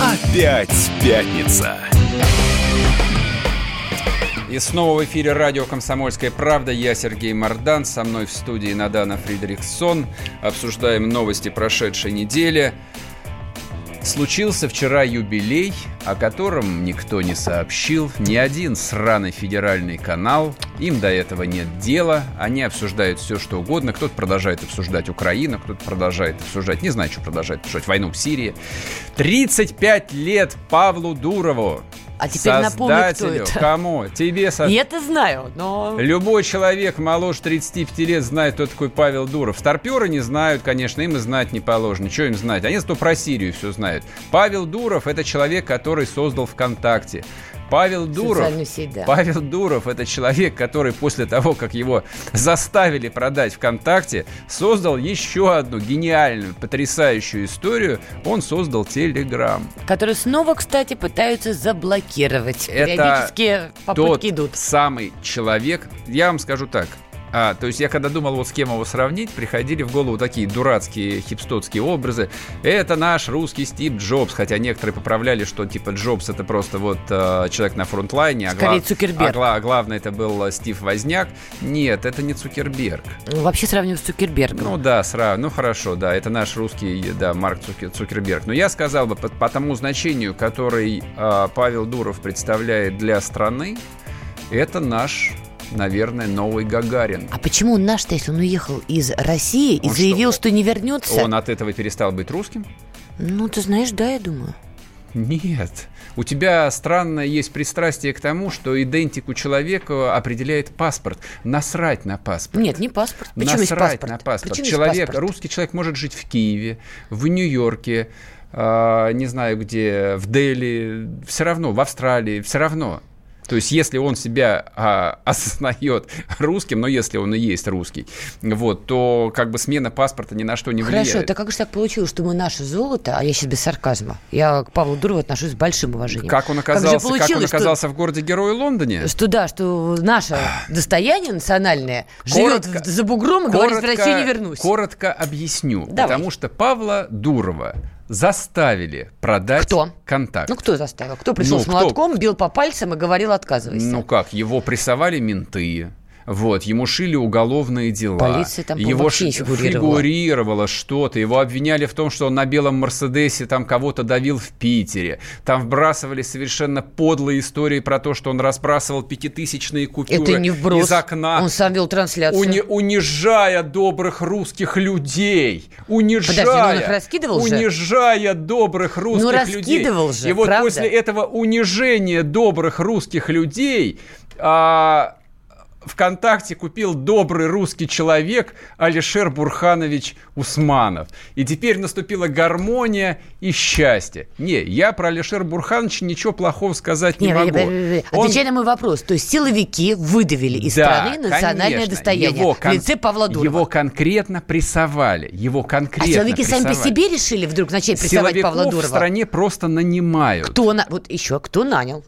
Опять пятница. И снова в эфире радио «Комсомольская правда». Я Сергей Мордан. Со мной в студии Надана Фридрихсон. Обсуждаем новости прошедшей недели. Случился вчера юбилей, о котором никто не сообщил, ни один сраный федеральный канал. Им до этого нет дела, они обсуждают все, что угодно. Кто-то продолжает обсуждать Украину, кто-то продолжает обсуждать, не знаю, что продолжает обсуждать, войну в Сирии. 35 лет Павлу Дурову, а теперь напомню, кто это. Кому? Тебе со... Я-то знаю, но... Любой человек моложе 35 лет знает, кто такой Павел Дуров. Старперы не знают, конечно, им и знать не положено. Что им знать? Они зато про Сирию все знают. Павел Дуров – это человек, который создал ВКонтакте. Павел Дуров. Павел Дуров – это человек, который после того, как его заставили продать ВКонтакте, создал еще одну гениальную, потрясающую историю. Он создал Телеграм. Который снова, кстати, пытаются заблокировать. Это Периодически попытки тот идут. самый человек, я вам скажу так, а, то есть я когда думал, вот с кем его сравнить, приходили в голову такие дурацкие хипстотские образы. Это наш русский Стив Джобс, хотя некоторые поправляли, что типа Джобс это просто вот э, человек на фронтлайне. А, глав... а, гла... а главное это был Стив Возняк. Нет, это не Цукерберг. Ну, вообще сравниваю с Цукербергом. Ну да, сразу, ну хорошо, да, это наш русский, да, Марк Цукерберг. Но я сказал бы по, по тому значению, который э, Павел Дуров представляет для страны, это наш наверное, новый Гагарин. А почему он наш-то, если он уехал из России и он заявил, что, что не вернется? Он от этого перестал быть русским? Ну, ты знаешь, да, я думаю. Нет. У тебя странное есть пристрастие к тому, что идентику человека определяет паспорт. Насрать на паспорт. Нет, не паспорт. Почему Насрать паспорт? на паспорт. Почему человек, паспорт? русский человек может жить в Киеве, в Нью-Йорке, э, не знаю где, в Дели, все равно, в Австралии, все равно. То есть, если он себя а, осознает русским, но если он и есть русский, вот, то как бы смена паспорта ни на что не влияет. Хорошо, так как же так получилось, что мы наше золото, а я сейчас без сарказма, я к Павлу Дурову отношусь с большим уважением. Как он оказался, как, как он оказался что, в городе Герое Лондоне? Что да, что наше достояние национальное коротко, живет за бугром и коротко, говорит, в Россию не вернусь. Коротко объясню. Давай. Потому что Павла Дурова заставили продать кто? контакт. Ну, кто заставил? Кто пришел ну, с молотком, кто? бил по пальцам и говорил отказывайся? Ну как, его прессовали менты, вот, ему шили уголовные дела. Полиция там его фигурировала. фигурировало что-то. Его обвиняли в том, что он на белом Мерседесе там кого-то давил в Питере. Там вбрасывали совершенно подлые истории про то, что он разбрасывал пятитысячные купюры Это не вброс. из окна. Он сам вел трансляцию. Уни- унижая добрых русских людей. Унижая. Подожди, ну он их раскидывал унижая же? добрых русских ну, людей. раскидывал же, И вот правда? после этого унижения добрых русских людей... А, ВКонтакте купил добрый русский человек Алишер Бурханович Усманов. И теперь наступила гармония и счастье. Не, я про Алишера Бурхановича ничего плохого сказать не, не могу. Он... Отвечай на мой вопрос. То есть силовики выдавили из да, страны национальное конечно. достояние его кон... в лице Павла Дурова. Его конкретно прессовали. Его конкретно А силовики прессовали. сами по себе решили вдруг начать прессовать Силовиков Павла Дурова? в стране просто нанимают. Кто на... Вот еще, кто нанял?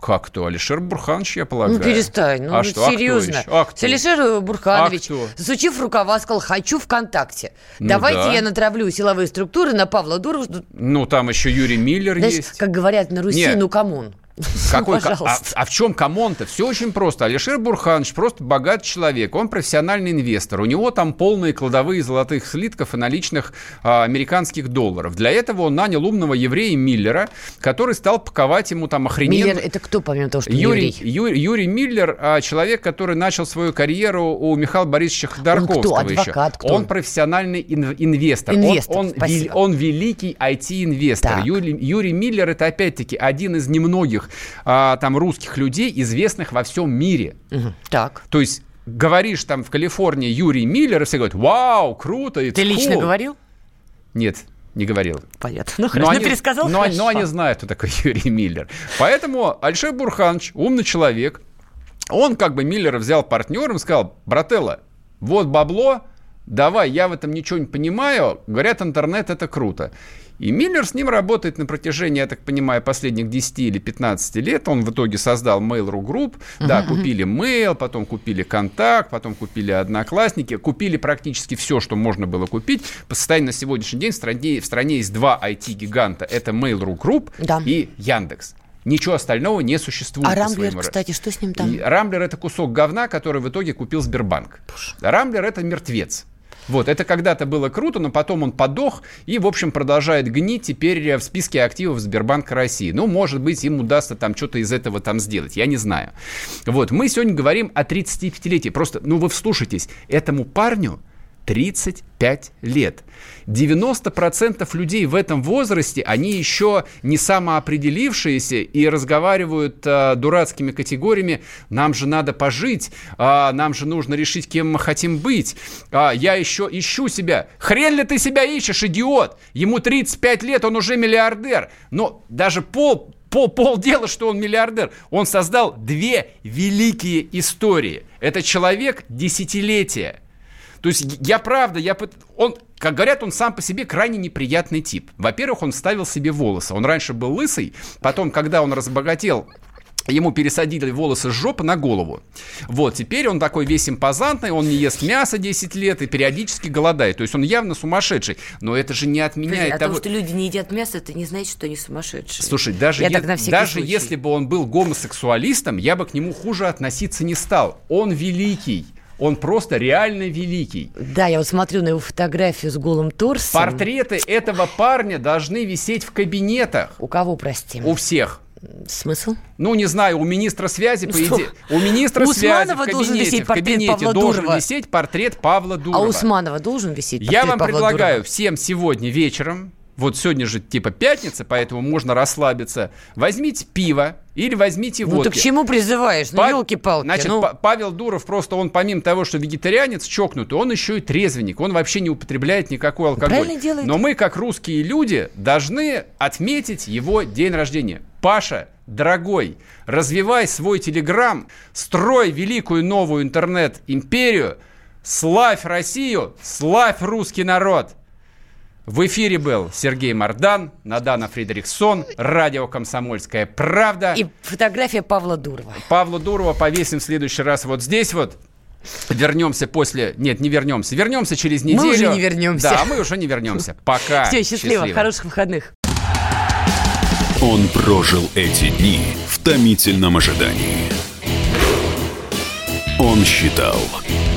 Как то? Алишер Бурханович, я полагаю. Ну, перестань. Ну, а что? серьезно. А кто, а кто? Алишер Бурханович, а засучив рукава, сказал, хочу ВКонтакте. Ну, Давайте да. я натравлю силовые структуры на Павла Дурова. Ну, там еще Юрий Мильнер Знаешь, есть. как говорят на Руси, Нет. ну, come on. Какой, а, а в чем come on -то? Все очень просто. Алишер Бурханович просто богат человек. Он профессиональный инвестор. У него там полные кладовые золотых слитков и наличных а, американских долларов. Для этого он нанял умного еврея Мильнера, который стал паковать ему там охрененно... Миллер это кто, помимо того, что Юрий? Юрий, Юрий Мильнер а, человек, который начал свою карьеру у Михаила Борисовича Ходорковского он кто? Адвокат, еще. Кто? Он профессиональный ин- инвестор. Инвестор, он, он, спасибо. он великий IT-инвестор. Юрий, Юрий Мильнер это опять-таки один из немногих а, там русских людей, известных во всем мире. Мгм. Так. То есть говоришь там в Калифорнии Юрий Миллер, и все говорят, вау, круто, Ты лично cool». говорил? Нет, не говорил. Понятно. Ну, хорошо. Ну, они, пересказал, но, хорошо. но они знают, кто такой Юрий Миллер. Поэтому Альшер Бурханович, умный человек, он как бы Миллера взял партнером и сказал, брателло, вот бабло, давай, я в этом ничего не понимаю, говорят, интернет это круто. И Миллер с ним работает на протяжении, я так понимаю, последних 10 или 15 лет. Он в итоге создал Mail.ru Group. Uh-huh, да, купили Mail, потом купили Контакт, потом купили Одноклассники. Купили практически все, что можно было купить. По состоянию на сегодняшний день в стране, в стране есть два IT-гиганта. Это Mail.ru Group да. и Яндекс. Ничего остального не существует. А Рамблер, кстати, что с ним там? И Рамблер это кусок говна, который в итоге купил Сбербанк. Боже. Рамблер это мертвец. Вот, это когда-то было круто, но потом он подох и, в общем, продолжает гнить теперь в списке активов Сбербанка России. Ну, может быть, им удастся там что-то из этого там сделать, я не знаю. Вот, мы сегодня говорим о 35-летии. Просто, ну, вы вслушайтесь, этому парню 35 лет. 90% людей в этом возрасте, они еще не самоопределившиеся и разговаривают э, дурацкими категориями. Нам же надо пожить, э, нам же нужно решить, кем мы хотим быть. Э, я еще ищу себя. Хрен ли ты себя ищешь, идиот? Ему 35 лет, он уже миллиардер. Но даже пол, пол, полдела, что он миллиардер. Он создал две великие истории. Это человек десятилетия. То есть я правда, я он, как говорят, он сам по себе крайне неприятный тип. Во-первых, он ставил себе волосы. Он раньше был лысый, потом, когда он разбогател, Ему пересадили волосы с жопы на голову. Вот, теперь он такой весь импозантный, он не ест мясо 10 лет и периодически голодает. То есть он явно сумасшедший. Но это же не отменяет Подожди, того... А то, что люди не едят мясо, это не значит, что они сумасшедшие. Слушай, даже, я е... даже если бы он был гомосексуалистом, я бы к нему хуже относиться не стал. Он великий. Он просто реально великий. Да, я вот смотрю на его фотографию с голым торсом. Портреты этого парня должны висеть в кабинетах. У кого, прости? У всех. Смысл? Ну, не знаю, у министра связи, по идее. У министра у связи в кабинете, должен висеть портрет в кабинете Павла должен Дурова. висеть портрет Павла Дурова. А Усманова должен висеть портрет Я вам Павла предлагаю Дурова? всем сегодня вечером вот сегодня же типа пятница, поэтому можно расслабиться. Возьмите пиво или возьмите водки. Ну ты к чему призываешь? Ну, елки-палки. Значит, ну... Павел Дуров просто, он помимо того, что вегетарианец чокнутый, он еще и трезвенник. Он вообще не употребляет никакой алкоголь. Правильно делает. Но мы, как русские люди, должны отметить его день рождения. Паша, дорогой, развивай свой телеграм, строй великую новую интернет-империю, славь Россию, славь русский народ. В эфире был Сергей Мардан, Надана Фридрихсон, радио «Комсомольская правда». И фотография Павла Дурова. Павла Дурова повесим в следующий раз вот здесь вот. Вернемся после... Нет, не вернемся. Вернемся через неделю. Мы уже не вернемся. Да, мы уже не вернемся. Пока. Все, счастливо. счастливо. Хороших выходных. Он прожил эти дни в томительном ожидании. Он считал